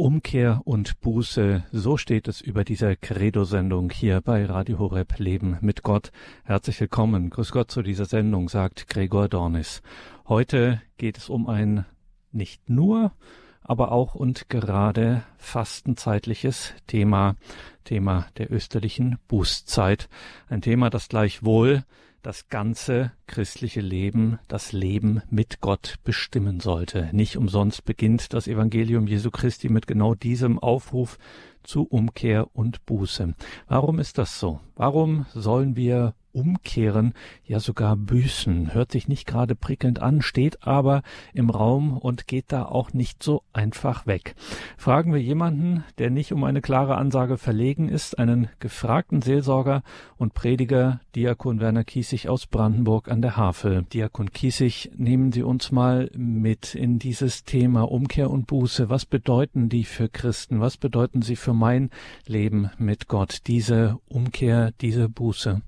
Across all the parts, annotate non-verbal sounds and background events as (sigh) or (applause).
Umkehr und Buße, so steht es über dieser Credo-Sendung hier bei Radio Horeb Leben mit Gott. Herzlich willkommen, grüß Gott zu dieser Sendung, sagt Gregor Dornis. Heute geht es um ein nicht nur, aber auch und gerade fastenzeitliches Thema, Thema der österlichen Bußzeit. Ein Thema, das gleichwohl das ganze christliche Leben, das Leben mit Gott bestimmen sollte. Nicht umsonst beginnt das Evangelium Jesu Christi mit genau diesem Aufruf zu Umkehr und Buße. Warum ist das so? Warum sollen wir umkehren, ja sogar büßen. Hört sich nicht gerade prickelnd an, steht aber im Raum und geht da auch nicht so einfach weg. Fragen wir jemanden, der nicht um eine klare Ansage verlegen ist, einen gefragten Seelsorger und Prediger, Diakon Werner Kiesig aus Brandenburg an der Havel. Diakon Kiesig, nehmen Sie uns mal mit in dieses Thema Umkehr und Buße. Was bedeuten die für Christen? Was bedeuten sie für mein Leben mit Gott? Diese Umkehr, diese Buße?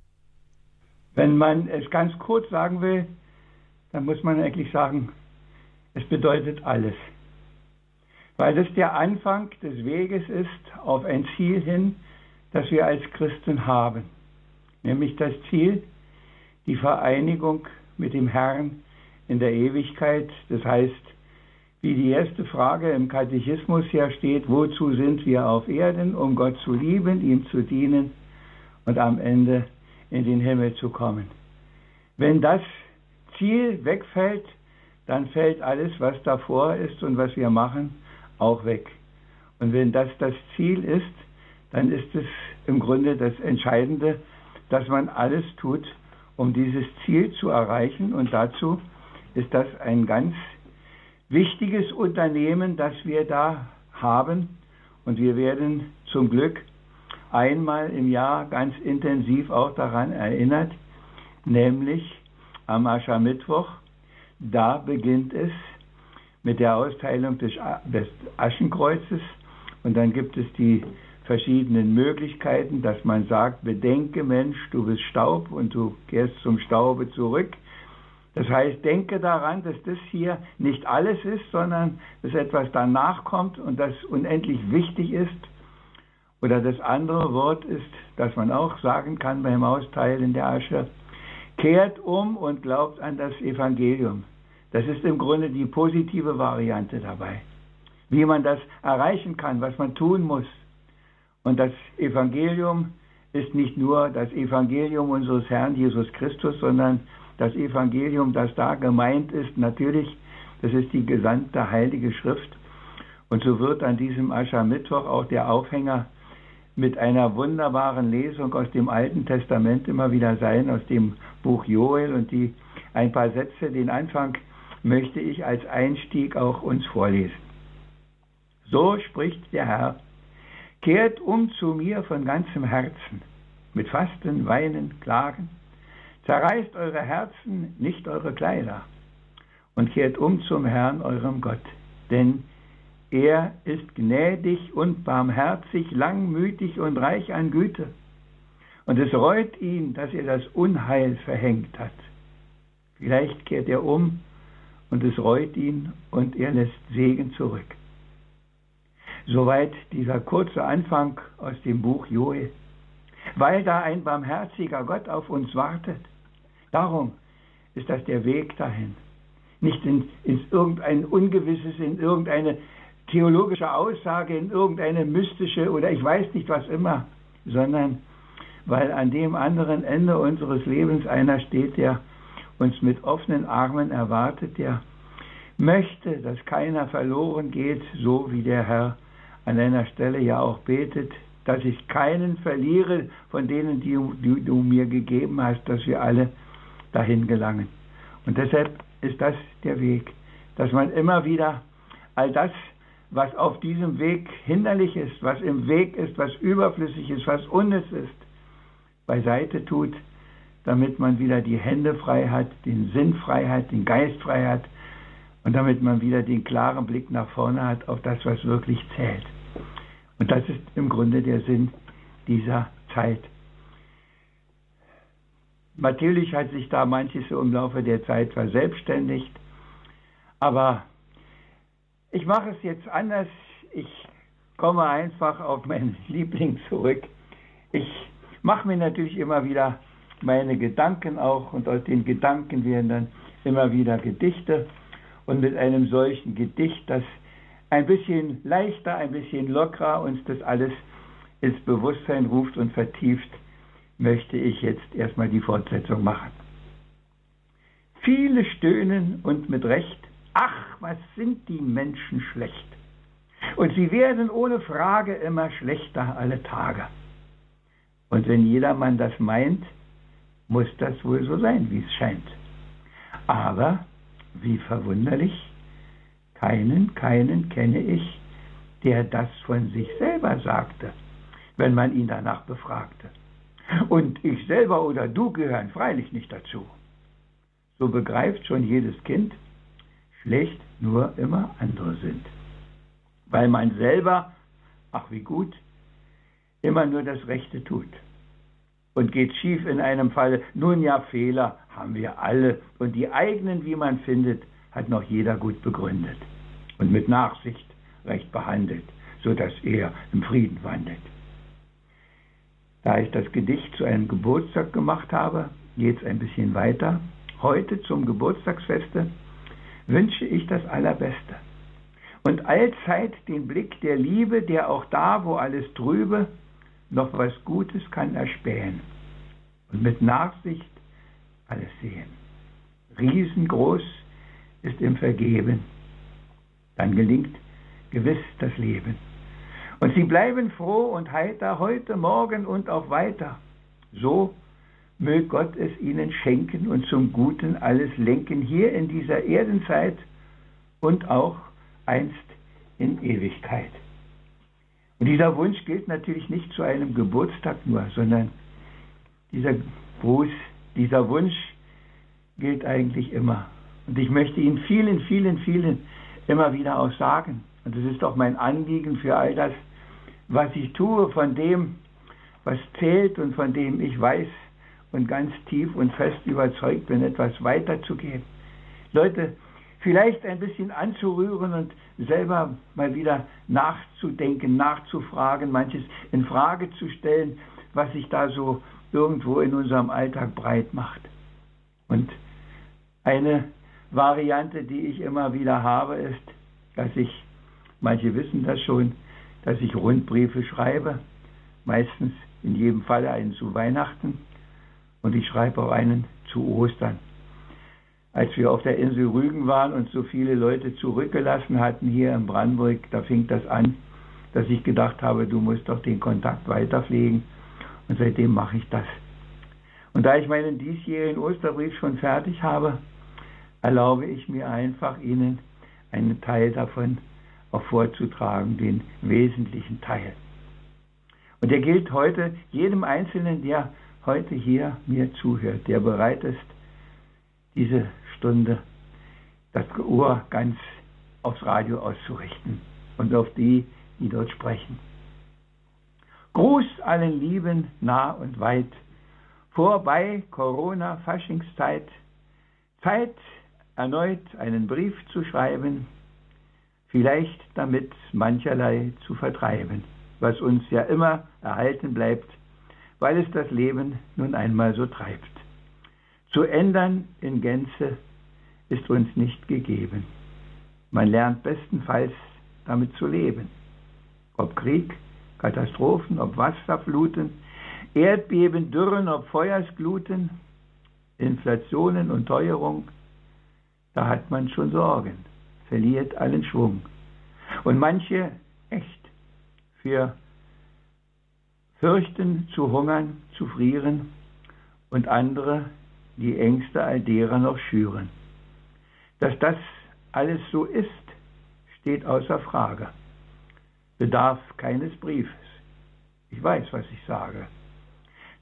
Wenn man es ganz kurz sagen will, dann muss man eigentlich sagen, es bedeutet alles. Weil es der Anfang des Weges ist auf ein Ziel hin, das wir als Christen haben. Nämlich das Ziel, die Vereinigung mit dem Herrn in der Ewigkeit. Das heißt, wie die erste Frage im Katechismus ja steht, wozu sind wir auf Erden, um Gott zu lieben, ihm zu dienen und am Ende in den Himmel zu kommen. Wenn das Ziel wegfällt, dann fällt alles, was davor ist und was wir machen, auch weg. Und wenn das das Ziel ist, dann ist es im Grunde das Entscheidende, dass man alles tut, um dieses Ziel zu erreichen. Und dazu ist das ein ganz wichtiges Unternehmen, das wir da haben. Und wir werden zum Glück einmal im Jahr ganz intensiv auch daran erinnert, nämlich am Aschermittwoch. Da beginnt es mit der Austeilung des, Aschenkreuzes und dann gibt es die verschiedenen Möglichkeiten, dass man sagt, bedenke Mensch, du bist Staub und du kehrst zum Staube zurück. Das heißt, denke daran, dass das hier nicht alles ist, sondern dass etwas danach kommt und das unendlich wichtig ist oder das andere Wort ist, dass man auch sagen kann beim Austeilen der Asche, kehrt um und glaubt an das Evangelium. Das ist im Grunde die positive Variante dabei. Wie man das erreichen kann, was man tun muss. Und das Evangelium ist nicht nur das Evangelium unseres Herrn Jesus Christus, sondern das Evangelium, das da gemeint ist, natürlich, das ist die gesandte Heilige Schrift. Und so wird an diesem Aschermittwoch auch der Aufhänger mit einer wunderbaren Lesung aus dem Alten Testament immer wieder sein, aus dem Buch Joel. Und die ein paar Sätze, den Anfang möchte ich als Einstieg auch uns vorlesen. So spricht der Herr, kehrt um zu mir von ganzem Herzen, mit Fasten, Weinen, Klagen, zerreißt eure Herzen, nicht eure Kleider, und kehrt um zum Herrn, eurem Gott, denn er ist gnädig und barmherzig, langmütig und reich an Güte. Und es reut ihn, dass er das Unheil verhängt hat. Vielleicht kehrt er um und es reut ihn und er lässt Segen zurück. Soweit dieser kurze Anfang aus dem Buch Joel. Weil da ein barmherziger Gott auf uns wartet. Darum ist das der Weg dahin. Nicht in, ins irgendein Ungewisses, in irgendeine theologische Aussage, in irgendeine mystische oder ich weiß nicht was immer, sondern weil an dem anderen Ende unseres Lebens einer steht, der uns mit offenen Armen erwartet, der möchte, dass keiner verloren geht, so wie der Herr an einer Stelle ja auch betet, dass ich keinen verliere von denen, die, die du mir gegeben hast, dass wir alle dahin gelangen. Und deshalb ist das der Weg, dass man immer wieder all das was auf diesem Weg hinderlich ist, was im Weg ist, was überflüssig ist, was unnütz ist, beiseite tut, damit man wieder die Hände frei hat, den Sinn frei hat, den Geist frei hat und damit man wieder den klaren Blick nach vorne hat auf das, was wirklich zählt. Und das ist im Grunde der Sinn dieser Zeit. Natürlich hat sich da manches im Laufe der Zeit verselbstständigt, aber ich mache es jetzt anders. Ich komme einfach auf meinen (laughs) Liebling zurück. Ich mache mir natürlich immer wieder meine Gedanken auch und aus den Gedanken werden dann immer wieder Gedichte und mit einem solchen Gedicht, das ein bisschen leichter, ein bisschen lockerer uns das alles ins Bewusstsein ruft und vertieft, möchte ich jetzt erstmal die Fortsetzung machen. Viele stöhnen und mit Recht, ach, was sind die Menschen schlecht. Und sie werden ohne Frage immer schlechter alle Tage. Und wenn jedermann das meint, muss das wohl so sein, wie es scheint. Aber, wie verwunderlich, keinen, keinen kenne ich, der das von sich selber sagte, wenn man ihn danach befragte. Und ich selber oder du gehören freilich nicht dazu. So begreift schon jedes Kind, schlecht nur immer andere sind. Weil man selber, ach wie gut, immer nur das Rechte tut. Und geht schief in einem Fall, nun ja, Fehler haben wir alle. Und die eigenen, wie man findet, hat noch jeder gut begründet. Und mit Nachsicht recht behandelt, so dass er im Frieden wandelt. Da ich das Gedicht zu einem Geburtstag gemacht habe, geht es ein bisschen weiter. Heute zum Geburtstagsfeste wünsche ich das Allerbeste. Und allzeit den Blick der Liebe, der auch da, wo alles trübe, noch was Gutes kann erspähen. Und mit Nachsicht alles sehen. Riesengroß ist im Vergeben. Dann gelingt gewiss das Leben. Und sie bleiben froh und heiter heute, morgen und auch weiter. So möge Gott es ihnen schenken und zum Guten alles lenken, hier in dieser Erdenzeit und auch einst in Ewigkeit. Und dieser Wunsch gilt natürlich nicht zu einem Geburtstag nur, sondern dieser Gruß, dieser Wunsch gilt eigentlich immer. Und ich möchte ihn vielen, vielen, vielen immer wieder auch sagen. Und es ist auch mein Anliegen für all das, was ich tue, von dem, was zählt und von dem ich weiß und ganz tief und fest überzeugt bin, etwas weiterzugeben. Leute, vielleicht ein bisschen anzurühren und selber mal wieder nachzudenken, nachzufragen, manches in Frage zu stellen, was sich da so irgendwo in unserem Alltag breit macht. Und eine Variante, die ich immer wieder habe, ist, dass ich, manche wissen das schon, dass ich Rundbriefe schreibe, meistens in jedem Fall einen zu Weihnachten und ich schreibe auch einen zu Ostern. Als wir auf der Insel Rügen waren und so viele Leute zurückgelassen hatten hier in Brandenburg, da fing das an, dass ich gedacht habe, du musst doch den Kontakt weiterpflegen und seitdem mache ich das. Und da ich meinen diesjährigen Osterbrief schon fertig habe, erlaube ich mir einfach, Ihnen einen Teil davon auch vorzutragen, den wesentlichen Teil. Und der gilt heute jedem Einzelnen, der heute hier mir zuhört, der bereit ist, diese Stunde das Ohr ganz aufs Radio auszurichten und auf die, die dort sprechen. Gruß allen Lieben nah und weit, vorbei Corona-Faschingszeit, Zeit erneut einen Brief zu schreiben, vielleicht damit mancherlei zu vertreiben, was uns ja immer erhalten bleibt, weil es das Leben nun einmal so treibt. Zu ändern in Gänze ist uns nicht gegeben. Man lernt bestenfalls damit zu leben. Ob Krieg, Katastrophen, ob Wasserfluten, Erdbeben, Dürren, ob Feuersgluten, Inflationen und Teuerung, da hat man schon Sorgen verliert allen Schwung. Und manche echt für fürchten zu hungern, zu frieren und andere die Ängste all derer noch schüren. Dass das alles so ist, steht außer Frage. Bedarf keines Briefes. Ich weiß, was ich sage.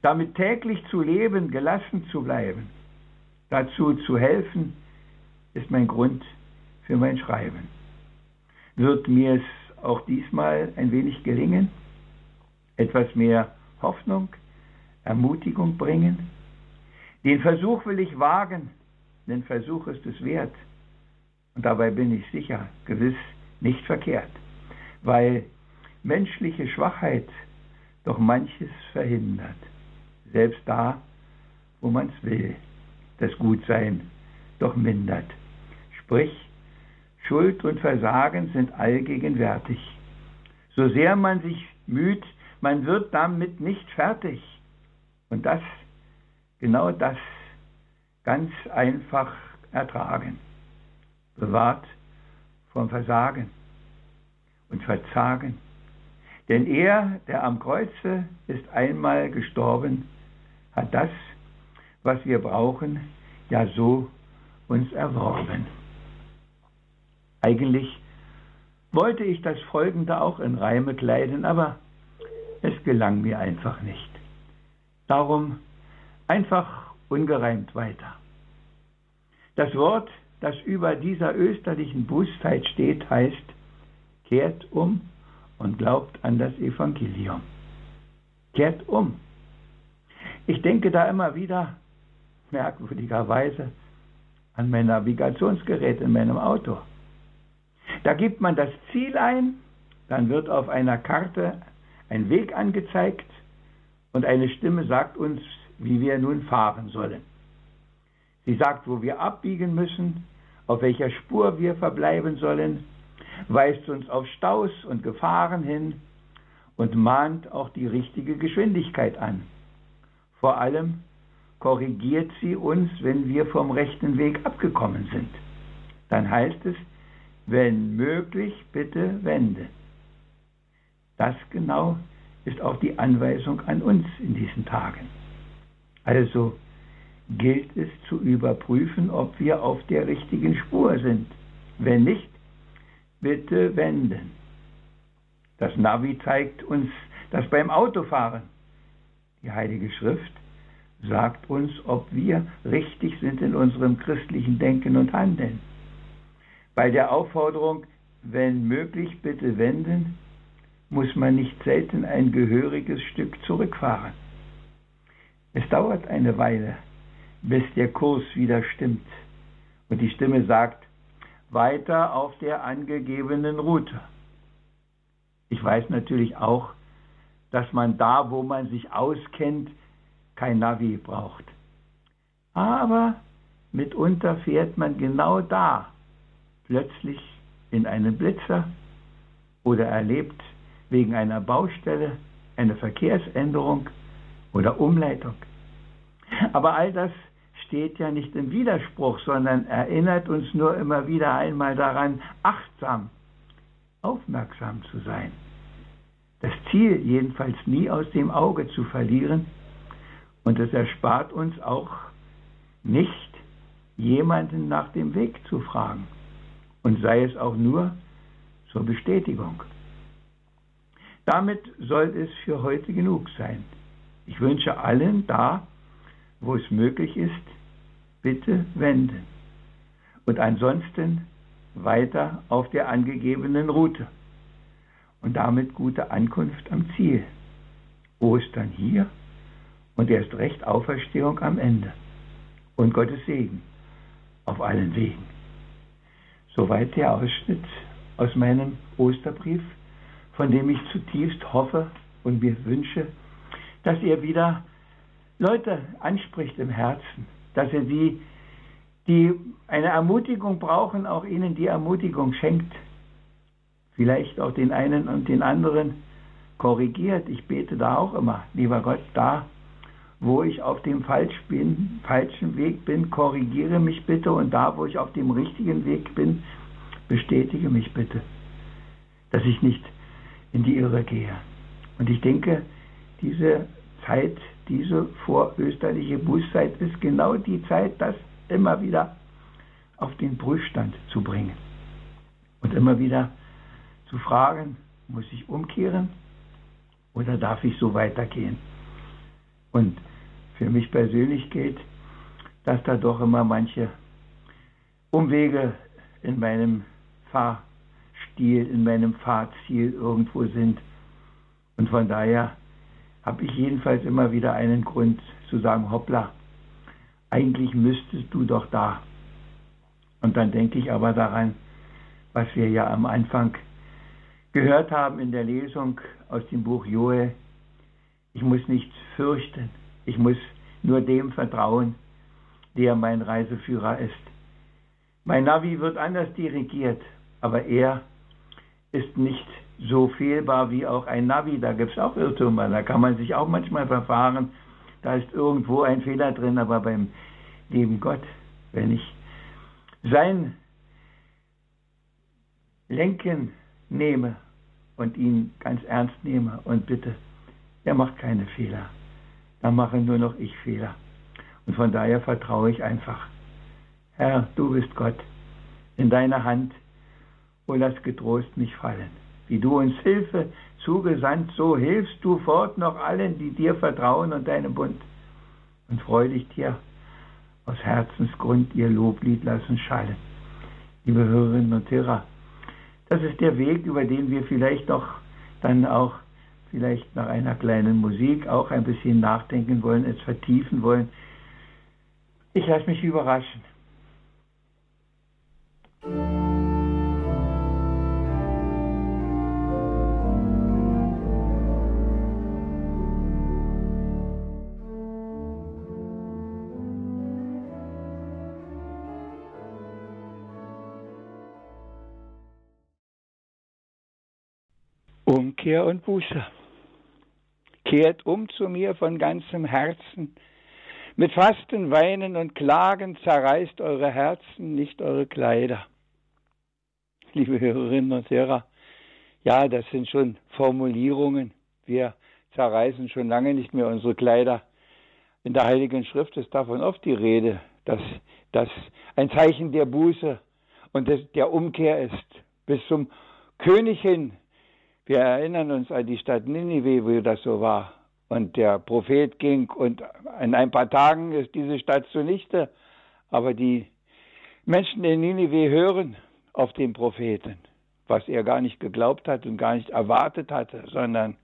Damit täglich zu leben, gelassen zu bleiben, dazu zu helfen, ist mein Grund für mein Schreiben. Wird mir es auch diesmal ein wenig gelingen, etwas mehr Hoffnung, Ermutigung bringen? Den Versuch will ich wagen, denn Versuch ist es wert. Und dabei bin ich sicher, gewiss nicht verkehrt, weil menschliche Schwachheit doch manches verhindert, selbst da, wo man's will, das Gutsein doch mindert. Sprich, Schuld und Versagen sind allgegenwärtig. So sehr man sich müht, man wird damit nicht fertig. Und das, genau das, ganz einfach ertragen. Bewahrt vom Versagen und Verzagen. Denn er, der am Kreuze ist einmal gestorben, hat das, was wir brauchen, ja so uns erworben. Eigentlich wollte ich das Folgende auch in Reime kleiden, aber es gelang mir einfach nicht. Darum einfach ungereimt weiter. Das Wort, das über dieser österlichen Bußzeit steht, heißt, kehrt um und glaubt an das Evangelium. Kehrt um. Ich denke da immer wieder, merkwürdigerweise, an mein Navigationsgerät in meinem Auto. Da gibt man das Ziel ein, dann wird auf einer Karte ein Weg angezeigt und eine Stimme sagt uns, wie wir nun fahren sollen. Sie sagt, wo wir abbiegen müssen, auf welcher Spur wir verbleiben sollen, weist uns auf Staus und Gefahren hin und mahnt auch die richtige Geschwindigkeit an. Vor allem korrigiert sie uns, wenn wir vom rechten Weg abgekommen sind. Dann heißt es, wenn möglich, bitte wende. Das genau ist auch die Anweisung an uns in diesen Tagen. Also gilt es zu überprüfen, ob wir auf der richtigen Spur sind. Wenn nicht, bitte wenden. Das Navi zeigt uns das beim Autofahren. Die Heilige Schrift sagt uns, ob wir richtig sind in unserem christlichen Denken und Handeln. Bei der Aufforderung, wenn möglich, bitte wenden, muss man nicht selten ein gehöriges Stück zurückfahren. Es dauert eine Weile, bis der Kurs wieder stimmt und die Stimme sagt, weiter auf der angegebenen Route. Ich weiß natürlich auch, dass man da, wo man sich auskennt, kein Navi braucht. Aber mitunter fährt man genau da plötzlich in einen Blitzer oder erlebt wegen einer Baustelle eine Verkehrsänderung oder Umleitung. Aber all das steht ja nicht im Widerspruch, sondern erinnert uns nur immer wieder einmal daran, achtsam, aufmerksam zu sein. Das Ziel jedenfalls nie aus dem Auge zu verlieren und es erspart uns auch nicht, jemanden nach dem Weg zu fragen und sei es auch nur zur Bestätigung. Damit soll es für heute genug sein. Ich wünsche allen da, wo es möglich ist, bitte wenden. Und ansonsten weiter auf der angegebenen Route. Und damit gute Ankunft am Ziel. Ostern hier und erst recht Auferstehung am Ende. Und Gottes Segen auf allen Wegen. Soweit der Ausschnitt aus meinem Osterbrief, von dem ich zutiefst hoffe und mir wünsche, dass er wieder Leute anspricht im Herzen, dass er die, die eine Ermutigung brauchen, auch ihnen die Ermutigung schenkt. Vielleicht auch den einen und den anderen korrigiert. Ich bete da auch immer, lieber Gott, da, wo ich auf dem falsch bin, falschen Weg bin, korrigiere mich bitte und da, wo ich auf dem richtigen Weg bin, bestätige mich bitte, dass ich nicht in die Irre gehe. Und ich denke, diese Zeit diese vorösterliche Bußzeit ist genau die Zeit, das immer wieder auf den Prüfstand zu bringen. Und immer wieder zu fragen, muss ich umkehren oder darf ich so weitergehen? Und für mich persönlich geht, dass da doch immer manche Umwege in meinem Fahrstil, in meinem Fahrziel irgendwo sind. Und von daher habe ich jedenfalls immer wieder einen Grund zu sagen, hoppla, eigentlich müsstest du doch da. Und dann denke ich aber daran, was wir ja am Anfang gehört haben in der Lesung aus dem Buch Joel, ich muss nichts fürchten, ich muss nur dem vertrauen, der mein Reiseführer ist. Mein Navi wird anders dirigiert, aber er ist nicht so fehlbar wie auch ein Navi. Da gibt es auch Irrtümer, da kann man sich auch manchmal verfahren. Da ist irgendwo ein Fehler drin, aber beim lieben Gott, wenn ich sein Lenken nehme und ihn ganz ernst nehme und bitte, er macht keine Fehler. Dann mache nur noch ich Fehler. Und von daher vertraue ich einfach. Herr, du bist Gott. In deiner Hand, wo lass getrost mich fallen. Wie du uns Hilfe zugesandt, so hilfst du fort noch allen, die dir vertrauen und deinem Bund. Und freudig dir aus Herzensgrund ihr Loblied lassen schallen. Liebe Hörerinnen und Hörer, das ist der Weg, über den wir vielleicht noch dann auch vielleicht nach einer kleinen Musik auch ein bisschen nachdenken wollen, es vertiefen wollen. Ich lasse mich überraschen. Umkehr und Buße. Kehrt um zu mir von ganzem Herzen. Mit Fasten, Weinen und Klagen zerreißt eure Herzen, nicht eure Kleider. Liebe Hörerinnen und Hörer, ja, das sind schon Formulierungen. Wir zerreißen schon lange nicht mehr unsere Kleider. In der Heiligen Schrift ist davon oft die Rede, dass das ein Zeichen der Buße und der Umkehr ist. Bis zum König hin wir erinnern uns an die Stadt Ninive, wo das so war. Und der Prophet ging und in ein paar Tagen ist diese Stadt zunichte. Aber die Menschen in Ninive hören auf den Propheten, was er gar nicht geglaubt hat und gar nicht erwartet hatte, sondern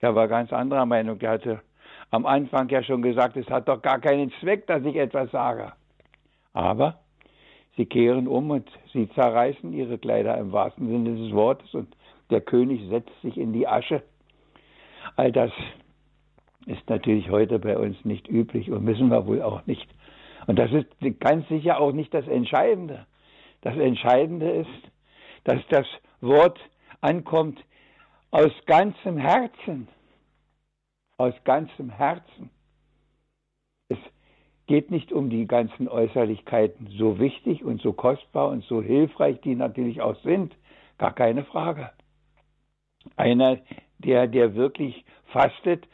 er war ganz anderer Meinung. Er hatte am Anfang ja schon gesagt, es hat doch gar keinen Zweck, dass ich etwas sage. Aber sie kehren um und sie zerreißen ihre Kleider im wahrsten Sinne des Wortes und der König setzt sich in die Asche. All das ist natürlich heute bei uns nicht üblich und müssen wir wohl auch nicht. Und das ist ganz sicher auch nicht das Entscheidende. Das Entscheidende ist, dass das Wort ankommt aus ganzem Herzen. Aus ganzem Herzen. Es geht nicht um die ganzen Äußerlichkeiten, so wichtig und so kostbar und so hilfreich die natürlich auch sind, gar keine Frage. Einer, der, der wirklich fastet,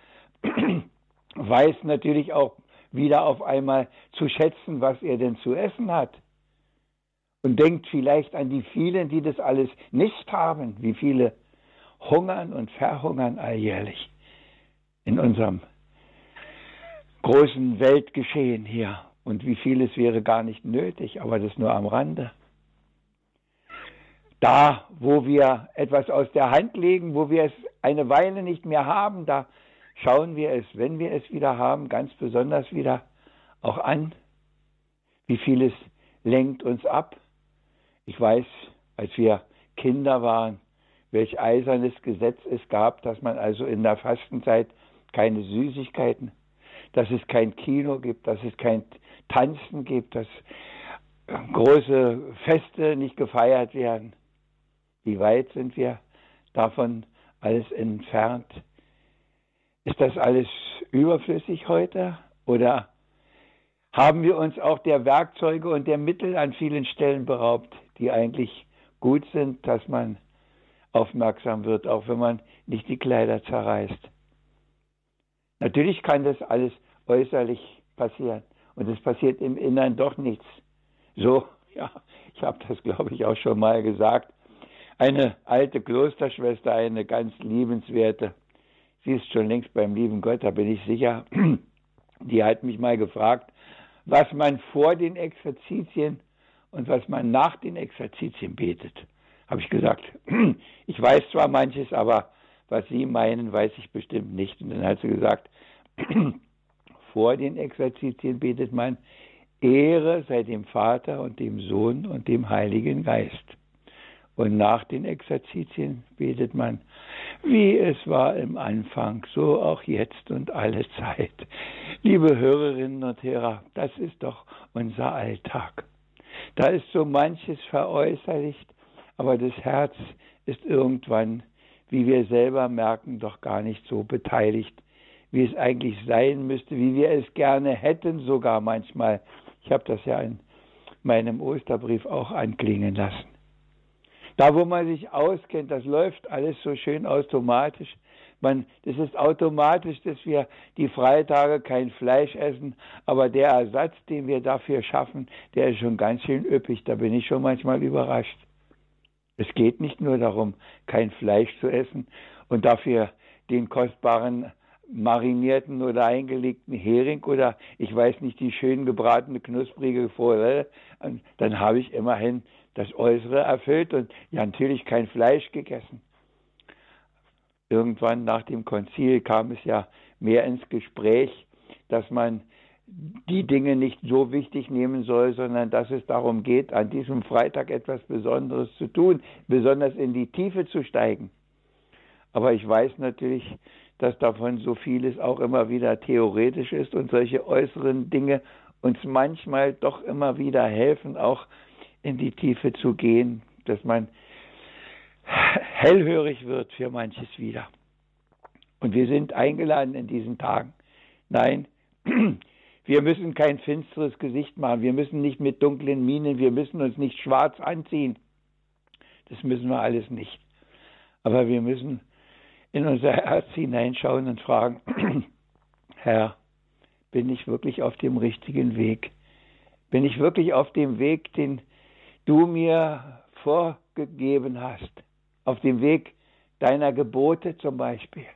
(clears throat) weiß natürlich auch wieder auf einmal zu schätzen, was er denn zu essen hat. Und denkt vielleicht an die vielen, die das alles nicht haben, wie viele hungern und verhungern alljährlich in unserem großen Weltgeschehen hier. Und wie vieles wäre gar nicht nötig, aber das nur am Rande da, wo wir etwas aus der Hand legen, wo wir es eine Weile nicht mehr haben, da schauen wir es, wenn wir es wieder haben, ganz besonders wieder auch an. Wie vieles lenkt uns ab. Ich weiß, als wir Kinder waren, welch eisernes Gesetz es gab, dass man also in der Fastenzeit keine Süßigkeiten, dass es kein Kino gibt, dass es kein Tanzen gibt, dass große Feste nicht gefeiert werden. Wie weit sind wir davon alles entfernt? Ist das alles überflüssig heute? Oder haben wir uns auch der Werkzeuge und der Mittel an vielen Stellen beraubt, die eigentlich gut sind, dass man aufmerksam wird, auch wenn man nicht die Kleider zerreißt? Natürlich kann das alles äußerlich passieren und es passiert im Innern doch nichts. So, ja, ich habe das, glaube ich, auch schon mal gesagt eine alte Klosterschwester, eine ganz liebenswerte. Sie ist schon längst beim lieben Gott, da bin ich sicher. (clears throat) Die hat mich mal gefragt, was man vor den Exerzitien und was man nach den Exerzitien betet. Habe ich gesagt, (clears throat) ich weiß zwar manches, aber was Sie meinen, weiß ich bestimmt nicht. Und dann hat sie gesagt, (clears throat) vor den Exerzitien betet man, Ehre sei dem Vater und dem Sohn und dem Heiligen Geist. Und nach den Exerzitien betet man, wie es war im Anfang, so auch jetzt und alle Zeit. Liebe Hörerinnen und Hörer, das ist doch unser Alltag. Da ist so manches veräußerlicht, aber das Herz ist irgendwann, wie wir selber merken, doch gar nicht so beteiligt, wie es eigentlich sein müsste, wie wir es gerne hätten, sogar manchmal. Ich habe das ja in meinem Osterbrief auch anklingen lassen. Da, wo man sich auskennt, das läuft alles so schön automatisch. Man, das ist automatisch, dass wir die Freitage kein Fleisch essen, aber der Ersatz, den wir dafür schaffen, der ist schon ganz schön üppig. Da bin ich schon manchmal überrascht. Es geht nicht nur darum, kein Fleisch zu essen und dafür den kostbaren marinierten oder eingelegten Hering oder ich weiß nicht, die schön gebratene, knusprige Forelle, dann habe ich immerhin das Äußere erfüllt und ja natürlich kein Fleisch gegessen. Irgendwann nach dem Konzil kam es ja mehr ins Gespräch, dass man die Dinge nicht so wichtig nehmen soll, sondern dass es darum geht, an diesem Freitag etwas Besonderes zu tun, besonders in die Tiefe zu steigen. Aber ich weiß natürlich, dass davon so vieles auch immer wieder theoretisch ist und solche äußeren Dinge uns manchmal doch immer wieder helfen, auch in die Tiefe zu gehen, dass man hellhörig wird für manches wieder. Und wir sind eingeladen in diesen Tagen. Nein, (clears throat) wir müssen kein finsteres Gesicht machen. Wir müssen nicht mit dunklen Minen, wir müssen uns nicht schwarz anziehen. Das müssen wir alles nicht. Aber wir müssen in unser Herz hineinschauen und fragen, (clears throat) Herr, bin ich wirklich auf dem richtigen Weg? Bin ich wirklich auf dem Weg, den du mir vorgegeben hast, auf dem Weg deiner Gebote zum Beispiel,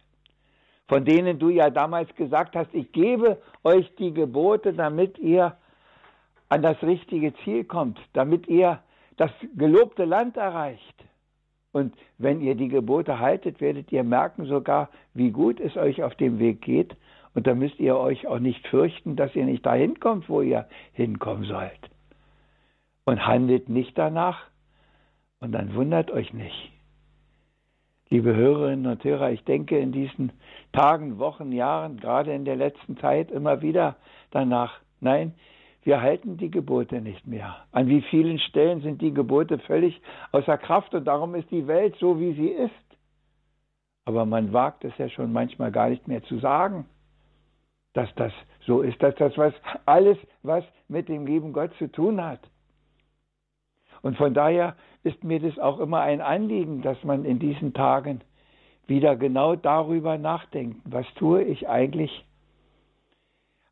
von denen du ja damals gesagt hast, ich gebe euch die Gebote, damit ihr an das richtige Ziel kommt, damit ihr das gelobte Land erreicht. Und wenn ihr die Gebote haltet, werdet ihr merken sogar, wie gut es euch auf dem Weg geht. Und da müsst ihr euch auch nicht fürchten, dass ihr nicht dahin kommt, wo ihr hinkommen sollt und handelt nicht danach und dann wundert euch nicht. Liebe Hörerinnen und Hörer, ich denke in diesen Tagen, Wochen, Jahren, gerade in der letzten Zeit immer wieder danach, nein, wir halten die Gebote nicht mehr. An wie vielen Stellen sind die Gebote völlig außer Kraft und darum ist die Welt so, wie sie ist. Aber man wagt es ja schon manchmal gar nicht mehr zu sagen, dass das so ist, dass das was alles, was mit dem lieben Gott zu tun hat. Und von daher ist mir das auch immer ein Anliegen, dass man in diesen Tagen wieder genau darüber nachdenkt, was tue ich eigentlich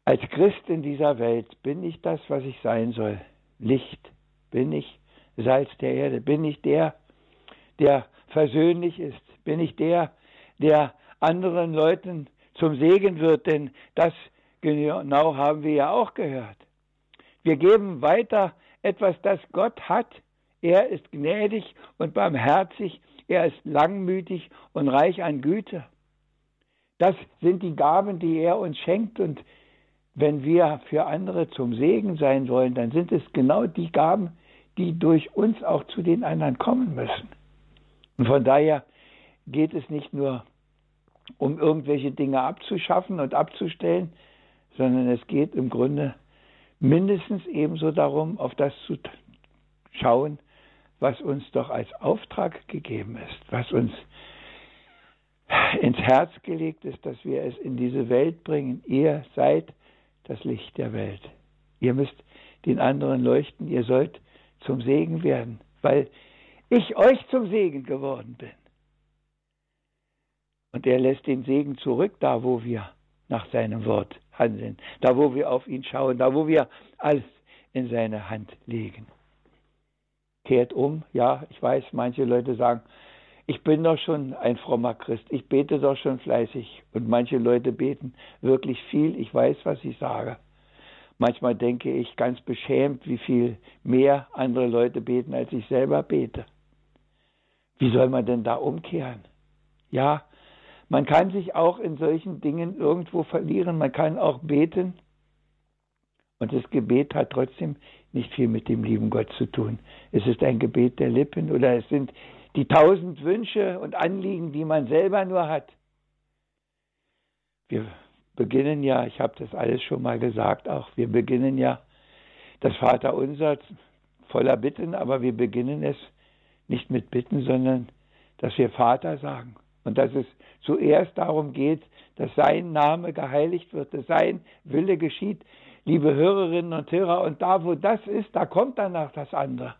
als Christ in dieser Welt? Bin ich das, was ich sein soll? Licht? Bin ich Salz der Erde? Bin ich der, der versöhnlich ist? Bin ich der, der anderen Leuten zum Segen wird? Denn das genau haben wir ja auch gehört. Wir geben weiter etwas, das Gott hat. Er ist gnädig und barmherzig, er ist langmütig und reich an Güte. Das sind die Gaben, die er uns schenkt und wenn wir für andere zum Segen sein wollen, dann sind es genau die Gaben, die durch uns auch zu den anderen kommen müssen. Und von daher geht es nicht nur um irgendwelche Dinge abzuschaffen und abzustellen, sondern es geht im Grunde mindestens ebenso darum, auf das zu schauen, was uns doch als Auftrag gegeben ist, was uns ins Herz gelegt ist, dass wir es in diese Welt bringen. Ihr seid das Licht der Welt. Ihr müsst den anderen leuchten, ihr sollt zum Segen werden, weil ich euch zum Segen geworden bin. Und er lässt den Segen zurück, da wo wir nach seinem Wort handeln, da wo wir auf ihn schauen, da wo wir alles in seine Hand legen. Kehrt um, ja, ich weiß, manche Leute sagen, ich bin doch schon ein frommer Christ, ich bete doch schon fleißig. Und manche Leute beten wirklich viel, ich weiß, was ich sage. Manchmal denke ich ganz beschämt, wie viel mehr andere Leute beten, als ich selber bete. Wie soll man denn da umkehren? Ja, man kann sich auch in solchen Dingen irgendwo verlieren. Man kann auch beten Und das Gebet hat trotzdem nicht viel mit dem lieben Gott zu tun. Es ist ein Gebet der Lippen oder es sind die tausend Wünsche und Anliegen, die man selber nur hat. Wir beginnen ja, ich habe das alles schon mal gesagt, auch wir beginnen ja das Vaterunser voller Bitten, aber wir beginnen es nicht mit Bitten, sondern dass wir Vater sagen und dass es zuerst darum geht, dass sein Name geheiligt wird, dass sein Wille geschieht. Liebe Hörerinnen und Hörer, und da, wo das ist, da kommt danach das andere.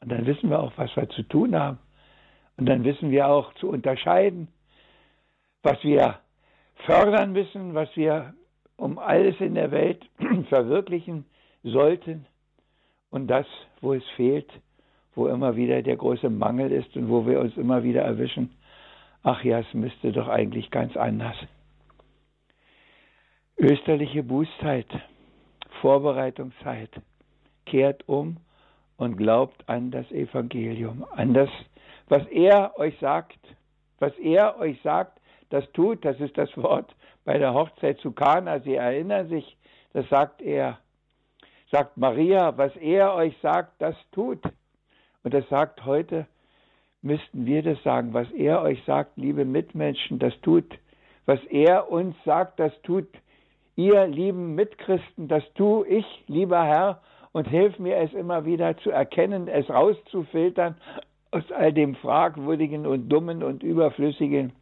Und dann wissen wir auch, was wir zu tun haben. Und dann wissen wir auch zu unterscheiden, was wir fördern müssen, was wir um alles in der Welt (clears throat) verwirklichen sollten und das, wo es fehlt, wo immer wieder der große Mangel ist und wo wir uns immer wieder erwischen, ach ja, es müsste doch eigentlich ganz anders. Österliche Bußzeit, Vorbereitungszeit, kehrt um und glaubt an das Evangelium, an das, was er euch sagt, was er euch sagt, das tut, das ist das Wort bei der Hochzeit zu Kana, Sie erinnern sich, das sagt er, sagt Maria, was er euch sagt, das tut. Und das sagt heute, müssten wir das sagen, was er euch sagt, liebe Mitmenschen, das tut. Was er uns sagt, das tut ihr lieben Mitchristen, das tue ich, lieber Herr, und hilf mir es immer wieder zu erkennen, es rauszufiltern aus all dem Fragwürdigen und Dummen und Überflüssigen,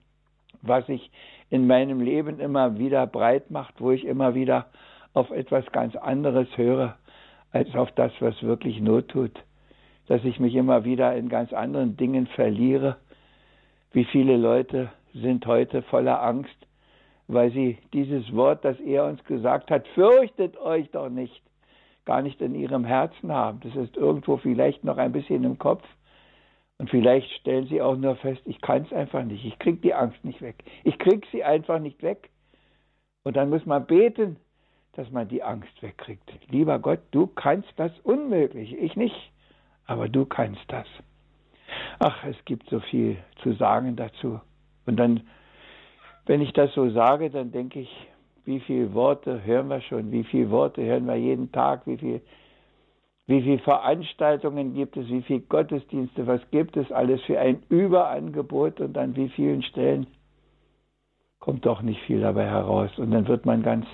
was sich in meinem Leben immer wieder breit macht, wo ich immer wieder auf etwas ganz anderes höre, als auf das, was wirklich Not tut. Dass ich mich immer wieder in ganz anderen Dingen verliere. Wie viele Leute sind heute voller Angst, weil sie dieses Wort, das er uns gesagt hat, fürchtet euch doch nicht, gar nicht in ihrem Herzen haben. Das ist irgendwo vielleicht noch ein bisschen im Kopf. Und vielleicht stellen sie auch nur fest, ich kann es einfach nicht, ich kriege die Angst nicht weg. Ich kriege sie einfach nicht weg. Und dann muss man beten, dass man die Angst wegkriegt. Lieber Gott, du kannst das unmöglich, ich nicht, aber du kannst das. Ach, es gibt so viel zu sagen dazu. Und dann wenn ich das so sage, dann denke ich, wie viele Worte hören wir schon, wie viele Worte hören wir jeden Tag, wie viele wie viel Veranstaltungen gibt es, wie viele Gottesdienste, was gibt es alles für ein Überangebot und an wie vielen Stellen kommt doch nicht viel dabei heraus. Und dann wird man ganz,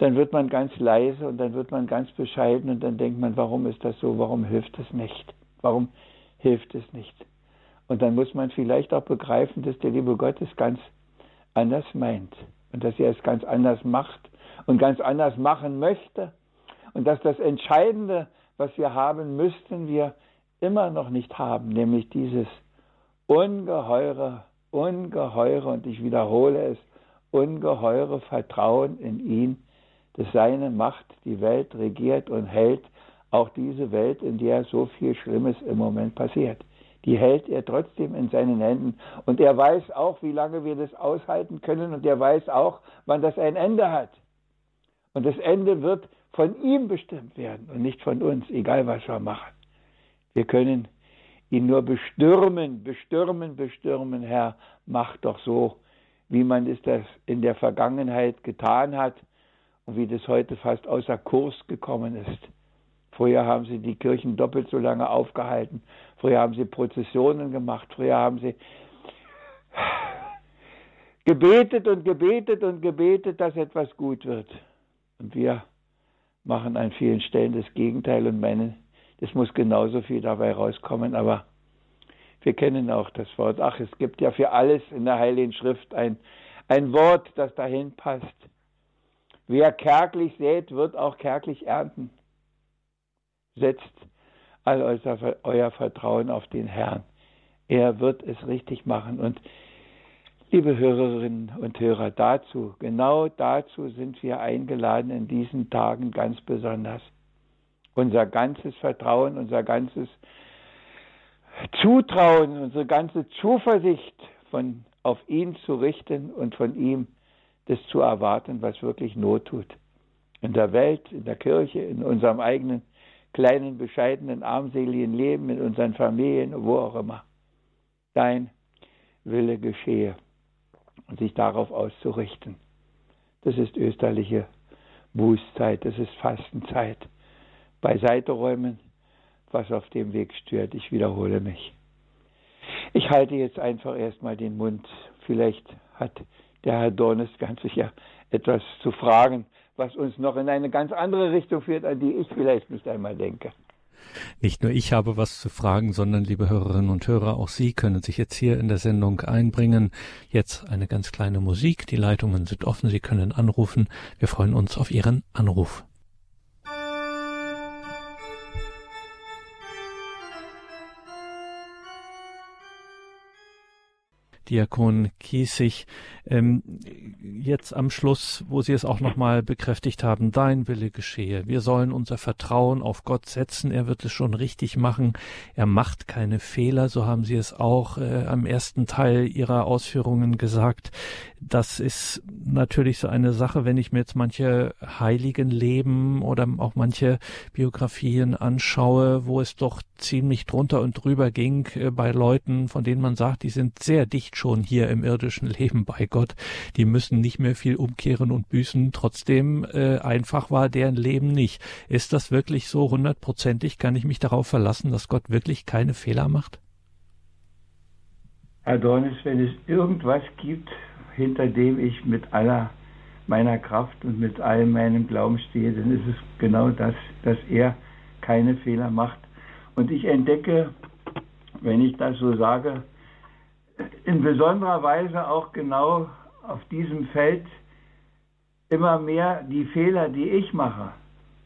dann wird man ganz leise und dann wird man ganz bescheiden und dann denkt man, warum ist das so, warum hilft es nicht? Warum hilft es nicht? Und dann muss man vielleicht auch begreifen, dass der liebe Gott es ganz anders meint und dass er es ganz anders macht und ganz anders machen möchte und dass das Entscheidende, was wir haben, müssten wir immer noch nicht haben, nämlich dieses ungeheure, ungeheure, und ich wiederhole es, ungeheure Vertrauen in ihn, dass seine Macht die Welt regiert und hält, auch diese Welt, in der so viel Schlimmes im Moment passiert die hält er trotzdem in seinen Händen. Und er weiß auch, wie lange wir das aushalten können und er weiß auch, wann das ein Ende hat. Und das Ende wird von ihm bestimmt werden und nicht von uns, egal was wir machen. Wir können ihn nur bestürmen, bestürmen, bestürmen, Herr, mach doch so, wie man es das in der Vergangenheit getan hat wie das heute fast außer Kurs gekommen ist. Früher haben sie die Kirchen doppelt so lange aufgehalten. Früher haben sie Prozessionen gemacht. Früher haben sie gebetet und gebetet und gebetet, dass etwas gut wird. Und wir machen an vielen Stellen das Gegenteil und meinen, es muss genauso viel dabei rauskommen. Aber wir kennen auch das Wort. Ach, es gibt ja für alles in der Heiligen Schrift ein, ein Wort, das dahin passt. Wer kärglich sät, wird auch kärglich ernten setzt all euer, Vertrauen auf den Herrn. Er wird es richtig machen. Und liebe Hörerinnen und Hörer, dazu, genau dazu sind wir eingeladen in diesen Tagen ganz besonders. Unser ganzes Vertrauen, unser ganzes Zutrauen, unsere ganze Zuversicht von, auf ihn zu richten und von ihm das zu erwarten, was wirklich Not tut. In der Welt, in der Kirche, in unserem eigenen kleinen, bescheidenen, armseligen Leben, in unseren Familien, wo auch immer. Dein Wille geschehe und sich darauf auszurichten. Das ist österliche Bußzeit, es ist Fastenzeit. Beiseite räumen, was auf dem Weg stört. Ich wiederhole mich. Ich halte jetzt einfach erstmal den Mund. Vielleicht hat der Herr Dornes ganz sicher etwas zu fragen, was uns noch in eine ganz andere Richtung führt, an die ich vielleicht nicht einmal denke. Nicht nur ich habe was zu fragen, sondern liebe Hörerinnen und Hörer, auch Sie können sich jetzt hier in der Sendung einbringen. Jetzt eine ganz kleine Musik. Die Leitungen sind offen. Sie können anrufen. Wir freuen uns auf Ihren Anruf. Diakon Kiesig. Ähm, jetzt am Schluss, wo Sie es auch nochmal bekräftigt haben, dein Wille geschehe. Wir sollen unser Vertrauen auf Gott setzen. Er wird es schon richtig machen. Er macht keine Fehler. So haben Sie es auch äh, am ersten Teil Ihrer Ausführungen gesagt. Das ist natürlich so eine Sache, wenn ich mir jetzt manche heiligen Leben oder auch manche Biografien anschaue, wo es doch ziemlich drunter und drüber ging äh, bei Leuten, von denen man sagt, die sind sehr dicht schon hier im irdischen Leben bei Gott. Die müssen nicht mehr viel umkehren und büßen. Trotzdem äh, einfach war deren Leben nicht. Ist das wirklich so hundertprozentig? Kann ich mich darauf verlassen, dass Gott wirklich keine Fehler macht? Herr Dornis, wenn es irgendwas gibt, hinter dem ich mit aller meiner Kraft und mit allem meinem Glauben stehe, dann ist es genau das, dass er keine Fehler macht. Und ich entdecke, wenn ich das so sage, in besonderer Weise auch genau auf diesem Feld immer mehr die Fehler, die ich mache,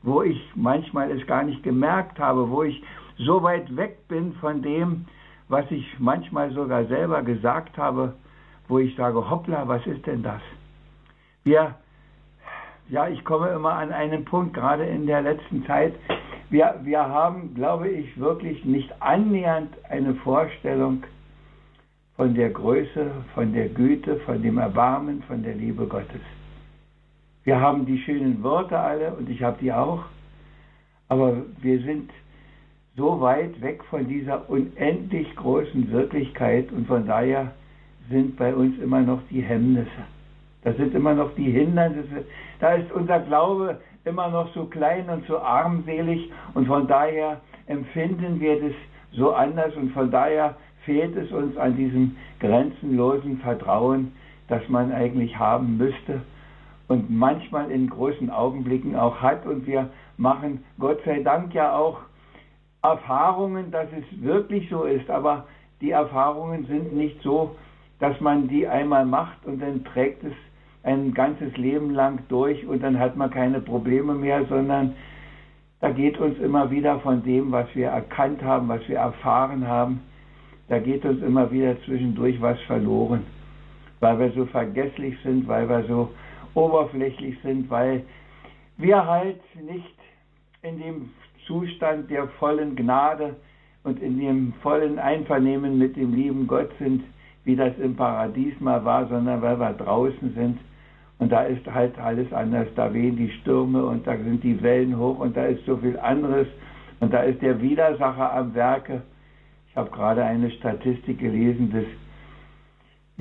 wo ich manchmal es gar nicht gemerkt habe, wo ich so weit weg bin von dem, was ich manchmal sogar selber gesagt habe, wo ich sage, hoppla, was ist denn das? Wir, ja, ich komme immer an einen Punkt, gerade in der letzten Zeit, wir, wir haben, glaube ich, wirklich nicht annähernd eine Vorstellung von der Größe, von der Güte, von dem Erbarmen, von der Liebe Gottes. Wir haben die schönen Worte alle und ich habe die auch, aber wir sind so weit weg von dieser unendlich großen Wirklichkeit und von daher sind bei uns immer noch die Hemmnisse. Das sind immer noch die Hindernisse. Da ist unser Glaube immer noch so klein und so armselig. Und von daher empfinden wir das so anders. Und von daher fehlt es uns an diesem grenzenlosen Vertrauen, das man eigentlich haben müsste. Und manchmal in großen Augenblicken auch hat. Und wir machen Gott sei Dank ja auch Erfahrungen, dass es wirklich so ist, aber die Erfahrungen sind nicht so, dass man die einmal macht und dann trägt es ein ganzes Leben lang durch und dann hat man keine Probleme mehr, sondern da geht uns immer wieder von dem, was wir erkannt haben, was wir erfahren haben, da geht uns immer wieder zwischendurch was verloren, weil wir so vergesslich sind, weil wir so oberflächlich sind, weil wir halt nicht in dem Zustand der vollen Gnade und in dem vollen Einvernehmen mit dem lieben Gott sind, wie das im Paradies mal war, sondern weil wir draußen sind. Und da ist halt alles anders. Da wehen die Stürme und da sind die Wellen hoch und da ist so viel anderes. Und da ist der Widersacher am Werke. Ich habe gerade eine Statistik gelesen, dass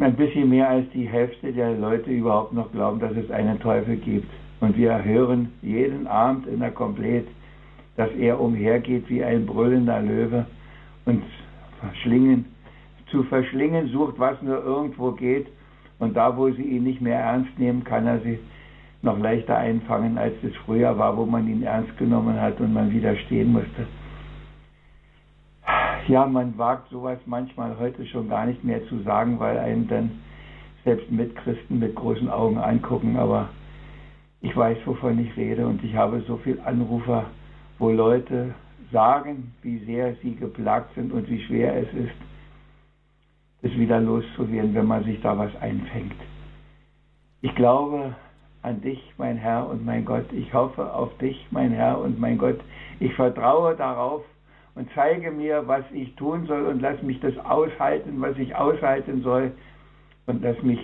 ein bisschen mehr als die Hälfte der Leute überhaupt noch glauben, dass es einen Teufel gibt. Und wir hören jeden Abend in der Komplett, dass er umhergeht wie ein brüllender Löwe und verschlingen zu verschlingen sucht, was nur irgendwo geht. Und da, wo sie ihn nicht mehr ernst nehmen, kann er sie noch leichter einfangen, als es früher war, wo man ihn ernst genommen hat und man widerstehen musste. Ja, man wagt sowas manchmal heute schon gar nicht mehr zu sagen, weil einen dann selbst Mitchristen mit großen Augen angucken. Aber ich weiß, wovon ich rede und ich habe so viele Anrufer, wo Leute sagen, wie sehr sie geplagt sind und wie schwer es ist, es wieder loszuwerden, wenn man sich da was einfängt. Ich glaube an dich, mein Herr und mein Gott. Ich hoffe auf dich, mein Herr und mein Gott. Ich vertraue darauf und zeige mir, was ich tun soll und lass mich das aushalten, was ich aushalten soll und lass mich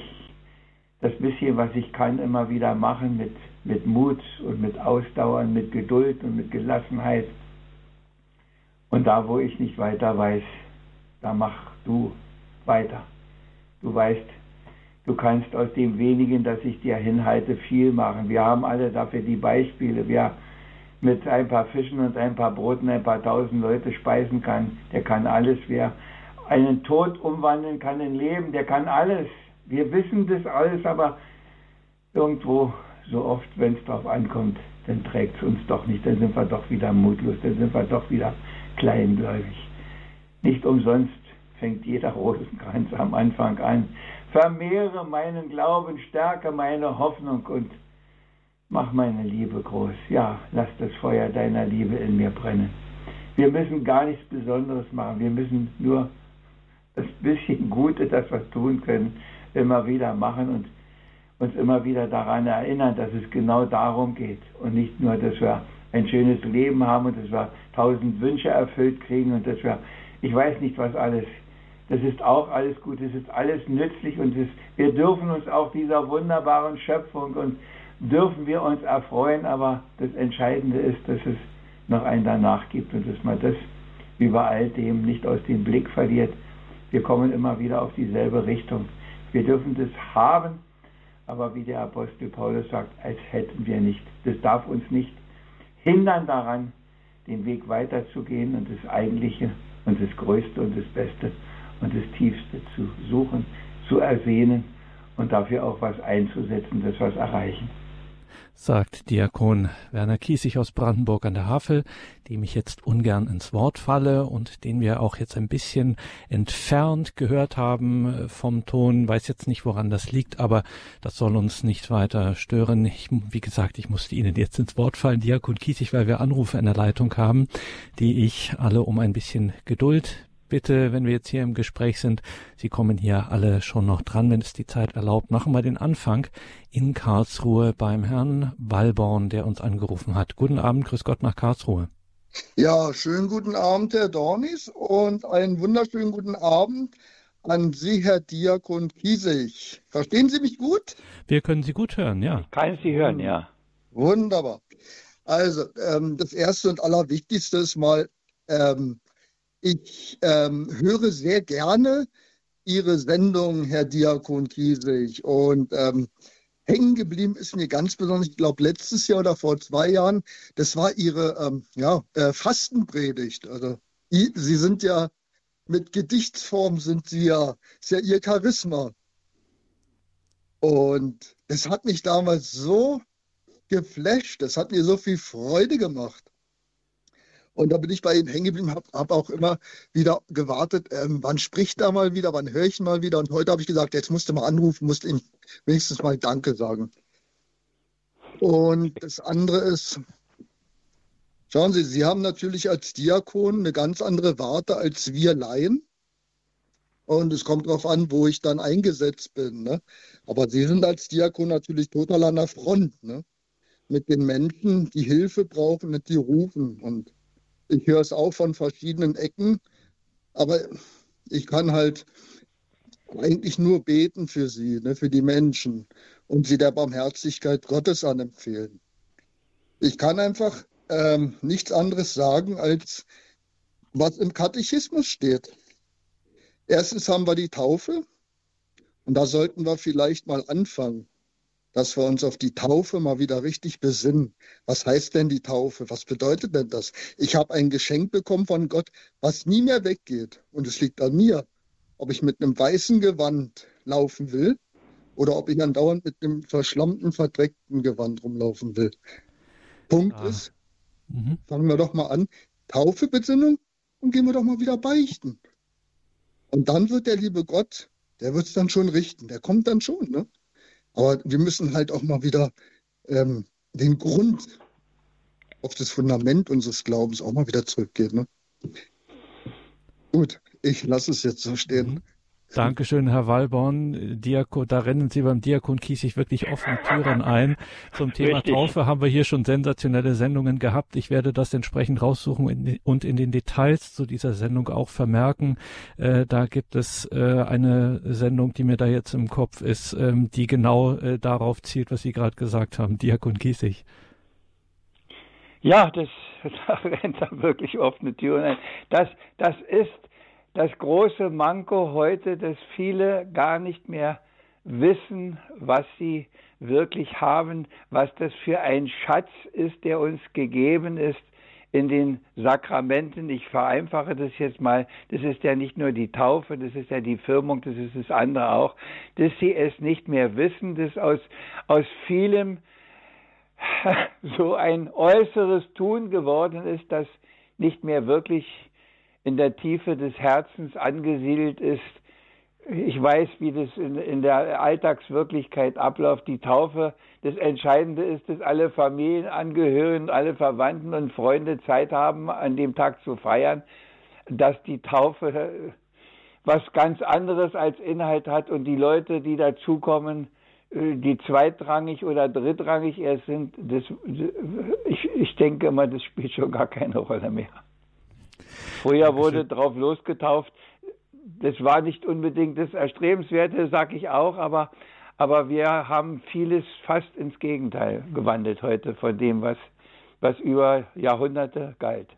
das bisschen, was ich kann, immer wieder machen mit, mit Mut und mit Ausdauern, mit Geduld und mit Gelassenheit. Und da, wo ich nicht weiter weiß, da mach du weiter. Du weißt, Du kannst aus dem wenigen, das ich dir hinhalte, viel machen. Wir haben alle dafür die Beispiele. Wer mit ein paar Fischen und ein paar Broten ein paar tausend Leute speisen kann, der kann alles. Wer einen Tod umwandeln kann in Leben, der kann alles. Wir wissen das alles, aber irgendwo, so oft, wenn es darauf ankommt, dann trägt es uns doch nicht. Dann sind wir doch wieder mutlos, dann sind wir doch wieder kleingläubig. Nicht umsonst fängt jeder Rosenkranz am Anfang an. Vermehre meinen Glauben, stärke meine Hoffnung und mach meine Liebe groß. Ja, lass das Feuer deiner Liebe in mir brennen. Wir müssen gar nichts Besonderes machen. Wir müssen nur das bisschen Gute, das wir tun können, immer wieder machen und uns immer wieder daran erinnern, dass es genau darum geht und nicht nur, dass wir ein schönes Leben haben und dass wir tausend Wünsche erfüllt kriegen und dass wir, ich weiß nicht was alles, das ist auch alles gut, es ist alles nützlich und ist, wir dürfen uns auch dieser wunderbaren Schöpfung und dürfen wir uns erfreuen, aber das Entscheidende ist, dass es noch einen danach gibt und dass man das bei all dem nicht aus dem Blick verliert. Wir kommen immer wieder auf dieselbe Richtung. Wir dürfen das haben, aber wie der Apostel Paulus sagt, als hätten wir nicht. Das darf uns nicht hindern daran, den Weg weiterzugehen und das Eigentliche und das Größte und das Beste und das Tiefste zu suchen, zu ersehnen und dafür auch was einzusetzen, dass wir es erreichen sagt Diakon Werner Kiesig aus Brandenburg an der Havel, dem ich jetzt ungern ins Wort falle und den wir auch jetzt ein bisschen entfernt gehört haben äh, vom Ton. Weiß jetzt nicht, woran das liegt, aber das soll uns nicht weiter stören. Ich, wie gesagt, ich musste Ihnen jetzt ins Wort fallen, Diakon Kiesig, weil wir Anrufe in der Leitung haben, die ich alle um ein bisschen Geduld bitte, wenn wir jetzt hier im Gespräch sind, Sie kommen hier alle schon noch dran, wenn es die Zeit erlaubt, machen wir den Anfang in Karlsruhe beim Herrn Wallborn, der uns angerufen hat. Guten Abend, grüß Gott nach Karlsruhe. Ja, schönen guten Abend, Herr Dornis, und einen wunderschönen guten Abend an Sie, Herr Diakon Kiesig. Verstehen Sie mich gut? Wir können Sie gut hören, ja. Ich kann Sie hören, ja. Wunderbar. Also, ähm, das Erste und Allerwichtigste ist mal, ähm, ich ähm, höre sehr gerne Ihre Sendung, Herr Diakon Kiesig. Und ähm, hängen geblieben ist mir ganz besonders, ich glaube, letztes Jahr oder vor zwei Jahren, das war Ihre ähm, ja, äh, Fastenpredigt. Also, Sie sind ja mit Gedichtsform sind Sie ja, ist ja Ihr Charisma. Und das hat mich damals so geflasht, das hat mir so viel Freude gemacht. Und da bin ich bei Ihnen hängen geblieben, habe hab auch immer wieder gewartet, ähm, wann spricht er mal wieder, wann höre ich mal wieder. Und heute habe ich gesagt, jetzt musste mal anrufen, musste ihm wenigstens mal Danke sagen. Und das andere ist, schauen Sie, Sie haben natürlich als Diakon eine ganz andere Warte als wir Laien. Und es kommt darauf an, wo ich dann eingesetzt bin. Ne? Aber Sie sind als Diakon natürlich total an der Front. Ne? Mit den Menschen, die Hilfe brauchen, die rufen. Und ich höre es auch von verschiedenen Ecken, aber ich kann halt eigentlich nur beten für sie, ne, für die Menschen und sie der Barmherzigkeit Gottes anempfehlen. Ich kann einfach ähm, nichts anderes sagen, als was im Katechismus steht. Erstens haben wir die Taufe und da sollten wir vielleicht mal anfangen dass wir uns auf die Taufe mal wieder richtig besinnen. Was heißt denn die Taufe? Was bedeutet denn das? Ich habe ein Geschenk bekommen von Gott, was nie mehr weggeht. Und es liegt an mir, ob ich mit einem weißen Gewand laufen will oder ob ich andauernd mit einem verschlammten, verdreckten Gewand rumlaufen will. Punkt ah. ist, mhm. fangen wir doch mal an, Taufe, Besinnung und gehen wir doch mal wieder beichten. Und dann wird der liebe Gott, der wird es dann schon richten, der kommt dann schon. Ne? Aber wir müssen halt auch mal wieder ähm, den Grund auf das Fundament unseres Glaubens auch mal wieder zurückgehen. Ne? Gut, ich lasse es jetzt so stehen. Dankeschön, Herr Wallborn. Diakon, da rennen Sie beim Diakon Kiesig wirklich offene Türen ein. Zum Thema Richtig. Taufe haben wir hier schon sensationelle Sendungen gehabt. Ich werde das entsprechend raussuchen und in den Details zu dieser Sendung auch vermerken. Äh, da gibt es äh, eine Sendung, die mir da jetzt im Kopf ist, ähm, die genau äh, darauf zielt, was Sie gerade gesagt haben. Diakon Kiesig. Ja, das, (laughs) da rennt da wirklich offene Türen ein. Das, das ist das große Manko heute, dass viele gar nicht mehr wissen, was sie wirklich haben, was das für ein Schatz ist, der uns gegeben ist in den Sakramenten. Ich vereinfache das jetzt mal. Das ist ja nicht nur die Taufe, das ist ja die Firmung, das ist das andere auch, dass sie es nicht mehr wissen, dass aus, aus vielem (laughs) so ein äußeres Tun geworden ist, das nicht mehr wirklich in der Tiefe des Herzens angesiedelt ist. Ich weiß, wie das in, in, der Alltagswirklichkeit abläuft. Die Taufe, das Entscheidende ist, dass alle Familienangehörigen, alle Verwandten und Freunde Zeit haben, an dem Tag zu feiern, dass die Taufe was ganz anderes als Inhalt hat und die Leute, die dazukommen, äh, die zweitrangig oder drittrangig erst sind, das, ich, ich denke immer, das spielt schon gar keine Rolle mehr. Früher wurde drauf losgetauft. Das war nicht unbedingt das Erstrebenswerte, sage ich auch, aber, aber wir haben vieles fast ins Gegenteil gewandelt heute von dem, was, was über Jahrhunderte galt.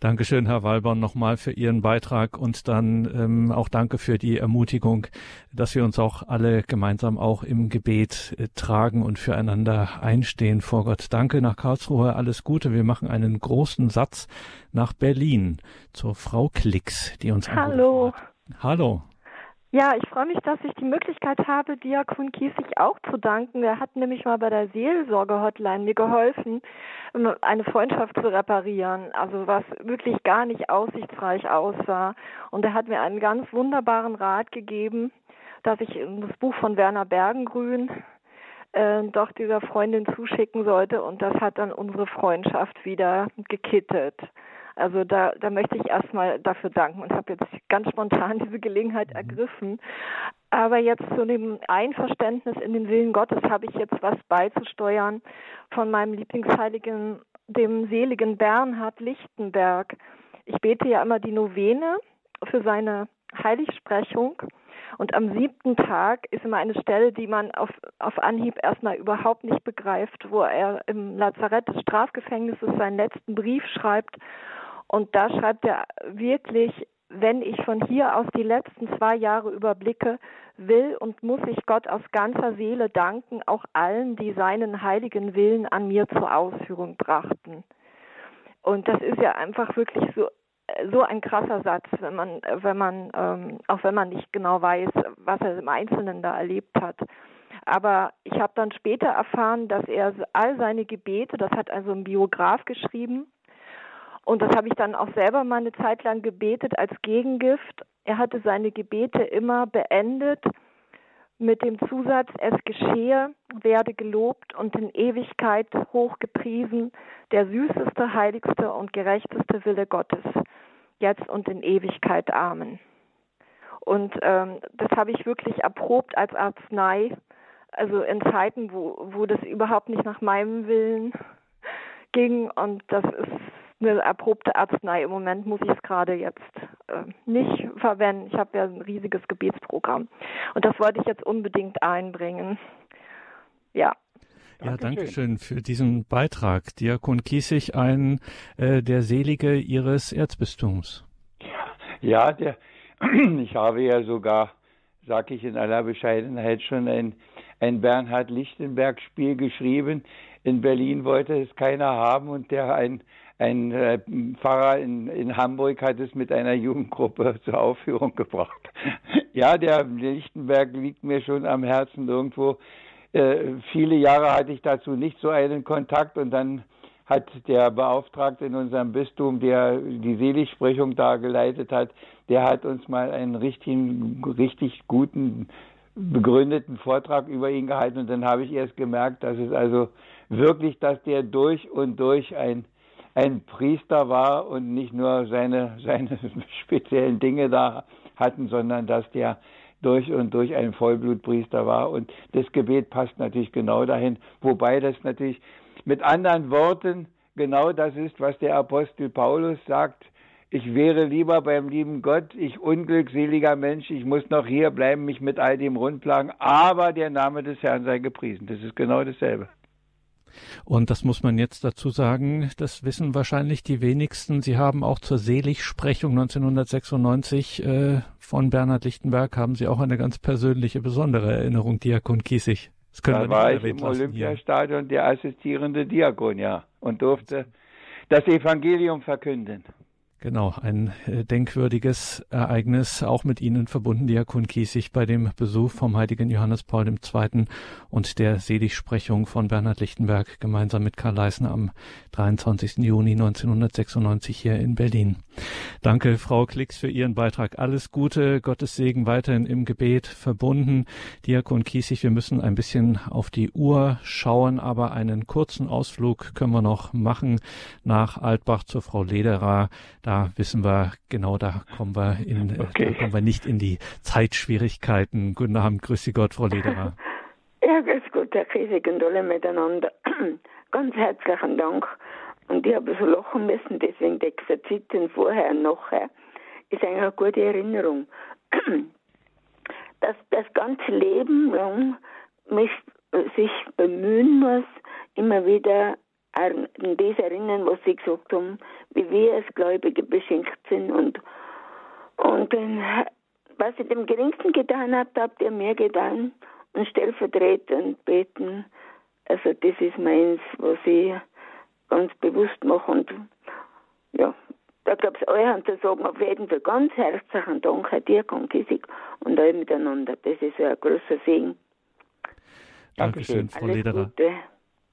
Dankeschön, Herr Walborn, nochmal für Ihren Beitrag und dann ähm, auch danke für die Ermutigung, dass wir uns auch alle gemeinsam auch im Gebet äh, tragen und füreinander einstehen vor Gott. Danke nach Karlsruhe, alles Gute. Wir machen einen großen Satz nach Berlin zur Frau Klicks, die uns Hallo. Hallo. Ja, ich freue mich, dass ich die Möglichkeit habe, Diakon Kiesig auch zu danken. Er hat nämlich mal bei der Seelsorge-Hotline mir geholfen, eine Freundschaft zu reparieren, also was wirklich gar nicht aussichtsreich aussah. Und er hat mir einen ganz wunderbaren Rat gegeben, dass ich das Buch von Werner Bergengrün äh, doch dieser Freundin zuschicken sollte. Und das hat dann unsere Freundschaft wieder gekittet. Also da, da möchte ich erstmal dafür danken und habe jetzt ganz spontan (laughs) diese Gelegenheit mhm. ergriffen. Aber jetzt zu dem Einverständnis in den Willen Gottes habe ich jetzt was beizusteuern von meinem Lieblingsheiligen, dem seligen Bernhard Lichtenberg. Ich bete ja immer die Novene für seine Heiligsprechung. Und am siebten Tag ist immer eine Stelle, die man auf, auf Anhieb erstmal überhaupt nicht begreift, wo er im Lazarett des Strafgefängnisses seinen letzten Brief schreibt und da schreibt er wirklich, wenn ich von hier aus die letzten zwei Jahre überblicke, will und muss ich Gott aus ganzer Seele danken, auch allen, die seinen heiligen Willen an mir zur Ausführung brachten. Und das ist ja einfach wirklich so so ein krasser Satz, wenn man, wenn man, ähm, auch wenn man nicht genau weiß, was er im Einzelnen da erlebt hat. Aber ich habe dann später erfahren, dass er all seine Gebete, das hat also ein Biograf geschrieben, und das habe ich dann auch selber mal eine Zeit lang gebetet als Gegengift. Er hatte seine Gebete immer beendet mit dem Zusatz, es geschehe, werde gelobt und in Ewigkeit hochgepriesen, der süßeste, heiligste und gerechteste Wille Gottes, jetzt und in Ewigkeit. Amen. Und ähm, das habe ich wirklich erprobt als Arznei, also in Zeiten, wo, wo das überhaupt nicht nach meinem Willen (laughs) ging. Und das ist eine erprobte Arznei. Im Moment muss ich es gerade jetzt äh, nicht verwenden. Ich habe ja ein riesiges Gebetsprogramm. Und das wollte ich jetzt unbedingt einbringen. Ja. Ja, danke schön für diesen Beitrag. Diakon Kiesig, ein äh, der Selige Ihres Erzbistums. Ja, der, (clears throat) ich habe ja sogar, sage ich in aller Bescheidenheit, schon ein, ein Bernhard Lichtenberg-Spiel geschrieben. In Berlin wollte es keiner haben und der ein ein äh, Pfarrer in, in Hamburg hat es mit einer Jugendgruppe (laughs) zur Aufführung gebracht. (laughs) ja, der Lichtenberg liegt mir schon am Herzen irgendwo. Äh, viele Jahre hatte ich dazu nicht so einen Kontakt und dann hat der Beauftragte in unserem Bistum, der die Seligsprechung da geleitet hat, der hat uns mal einen richtigen, richtig guten, begründeten Vortrag über ihn gehalten und dann habe ich erst gemerkt, dass es also wirklich, dass der durch und durch ein ein Priester war und nicht nur seine, (laughs) seine speziellen Dinge da hatten, sondern dass der durch und durch ein Vollblutpriester war. Und das Gebet passt natürlich genau dahin, wobei das natürlich mit anderen Worten genau das ist, was der Apostel Paulus sagt. Ich wäre lieber beim lieben Gott, ich unglückseliger Mensch, ich muss noch hier bleiben, mich mit all dem rundplagen, aber der Name des Herrn sei gepriesen. Das ist genau dasselbe. Und das muss man jetzt dazu sagen, das wissen wahrscheinlich die wenigsten. Sie haben auch zur Seligsprechung 1996 äh, von Bernhard Lichtenberg haben Sie auch eine ganz persönliche, besondere Erinnerung, Diakon Kiesig. Das können da wir war ich im Olympiastadion der assistierende Diakon, ja, und durfte das Evangelium verkünden. Genau, ein äh, denkwürdiges Ereignis, auch mit Ihnen verbunden, Diakon Kiesig, bei dem Besuch vom heiligen Johannes Paul II. und der Seligsprechung von Bernhard Lichtenberg gemeinsam mit Karl Leisner am 23. Juni 1996 hier in Berlin. Danke, Frau Klicks, für Ihren Beitrag. Alles Gute, Gottes Segen weiterhin im Gebet verbunden. Diakon Kiesig, wir müssen ein bisschen auf die Uhr schauen, aber einen kurzen Ausflug können wir noch machen nach Altbach zur Frau Lederer. Da wissen wir genau, da kommen wir in, okay. da kommen wir nicht in die Zeitschwierigkeiten. Guten Abend, grüße Gott, Frau Lederer. (laughs) Ja, grüß Gott, Herr Kiesig und alle miteinander. (clears throat) Ganz herzlichen Dank und ich habe so lachen müssen, deswegen die Exerzitien vorher und nachher ist eigentlich eine gute Erinnerung. (clears throat) Dass das ganze Leben lang mich, sich bemühen muss, immer wieder an das erinnern, was Sie gesagt haben, wie wir als Gläubige beschenkt sind und, und was ich dem geringsten getan habt, habt ihr mehr getan und stellvertretend beten. Also das ist meins, was ich ganz bewusst machen. Und ja, da gab es euch zu sagen, auf jeden Fall ganz herzlichen Dank, Herr Dirk und Kissig und alle miteinander. Das ist ein großer Segen. Dankeschön, Frau Alles Lederer. Gute.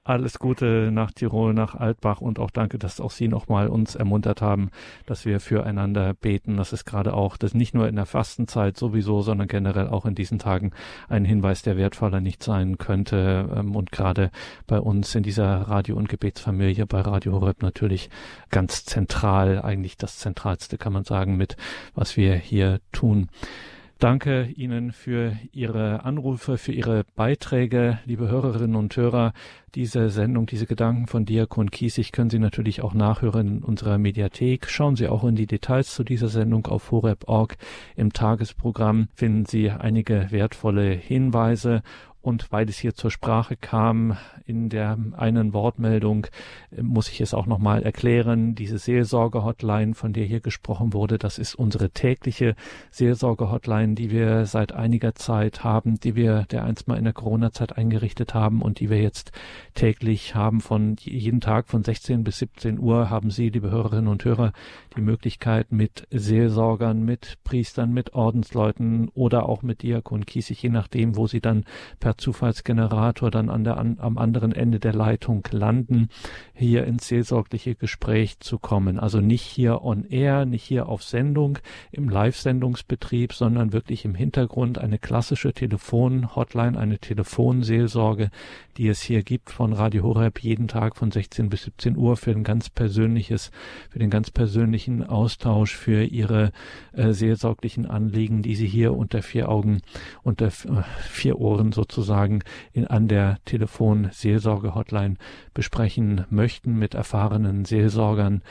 Alles Gute nach Tirol, nach Altbach und auch danke, dass auch Sie nochmal uns ermuntert haben, dass wir füreinander beten. Das ist gerade auch, das nicht nur in der Fastenzeit sowieso, sondern generell auch in diesen Tagen ein Hinweis, der wertvoller nicht sein könnte. Ähm, und gerade bei uns in dieser Radio- und Gebetsfamilie bei Radio Horeb natürlich ganz zentral, eigentlich das Zentralste kann man sagen, mit was wir hier tun. Danke Ihnen für Ihre Anrufe, für Ihre Beiträge, liebe Hörerinnen und Hörer. Diese Sendung, diese Gedanken von Diakon Kiesig können Sie natürlich auch nachhören in unserer Mediathek. Schauen Sie auch in die Details zu dieser Sendung auf horeb.org. Im Tagesprogramm finden Sie einige wertvolle Hinweise und weil es hier zur Sprache kam in der einen Wortmeldung, äh, muss ich es auch nochmal erklären. Diese Seelsorge-Hotline, von der hier gesprochen wurde, das ist unsere tägliche Seelsorge-Hotline, die wir seit einiger Zeit haben, die wir der einst mal in der Corona-Zeit eingerichtet haben und die wir jetzt täglich haben von jeden Tag von 16 bis 17 Uhr haben Sie, liebe Hörerinnen und Hörer, die Möglichkeit mit Seelsorgern, mit Priestern, mit Ordensleuten oder auch mit Diakon Kiesig, je nachdem, wo Sie dann per Zufallsgenerator dann an der, an, am anderen Ende der Leitung landen, hier ins seelsorgliche Gespräch zu kommen. Also nicht hier on air, nicht hier auf Sendung im Live-Sendungsbetrieb, sondern wirklich im Hintergrund eine klassische Telefon-Hotline, eine Telefonseelsorge, die es hier gibt von Radio Horeb jeden Tag von 16 bis 17 Uhr für ein ganz persönliches, für den ganz persönlichen Austausch, für Ihre äh, seelsorglichen Anliegen, die Sie hier unter vier Augen, unter äh, vier Ohren sozusagen sozusagen in, an der Telefon-Seelsorge-Hotline besprechen möchten mit erfahrenen Seelsorgern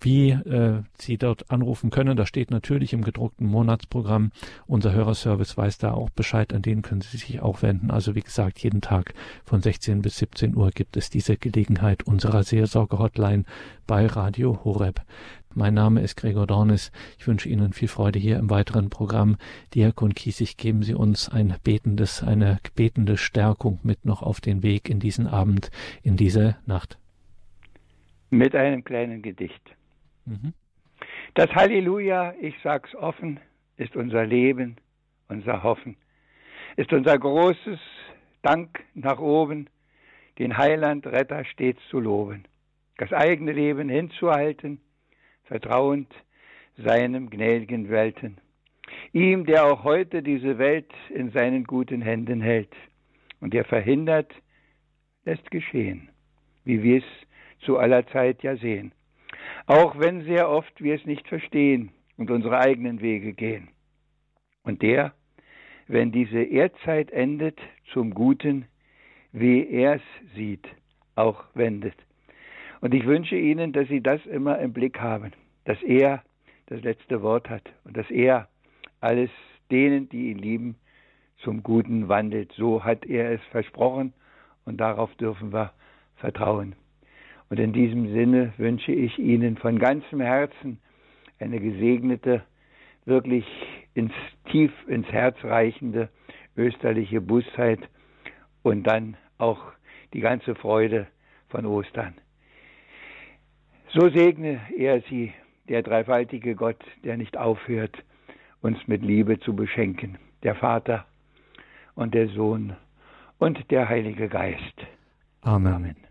wie äh, Sie dort anrufen können. Da steht natürlich im gedruckten Monatsprogramm. Unser Hörerservice weiß da auch Bescheid. An den können Sie sich auch wenden. Also wie gesagt, jeden Tag von 16 bis 17 Uhr gibt es diese Gelegenheit unserer Seelsorge-Hotline bei Radio Horeb. Mein Name ist Gregor Dornis. Ich wünsche Ihnen viel Freude hier im weiteren Programm. Diakon Kiesig, geben Sie uns ein betendes, eine betende Stärkung mit noch auf den Weg in diesen Abend, in diese Nacht. Mit einem kleinen Gedicht. Mhm. Das Halleluja, ich sag's offen, ist unser Leben, unser Hoffen, ist unser großes Dank nach oben, den Heiland Retter stets zu loben, das eigene Leben hinzuhalten, vertrauend seinem gnädigen Welten. Ihm, der auch heute diese Welt in seinen guten Händen hält und der verhindert, lässt geschehen, wie wir es zu aller Zeit ja sehen. Auch wenn sehr oft wir es nicht verstehen und unsere eigenen Wege gehen. Und der, wenn diese Erdzeit endet, zum Guten, wie er es sieht, auch wendet. Und ich wünsche Ihnen, dass Sie das immer im Blick haben, dass er das letzte Wort hat und dass er alles denen, die ihn lieben, zum Guten wandelt. So hat er es versprochen und darauf dürfen wir vertrauen. Und in diesem Sinne wünsche ich Ihnen von ganzem Herzen eine gesegnete, wirklich ins tief ins Herz reichende österliche Bußzeit und dann auch die ganze Freude von Ostern. So segne er sie, der dreifaltige Gott, der nicht aufhört, uns mit Liebe zu beschenken, der Vater und der Sohn und der Heilige Geist. Amen. Amen.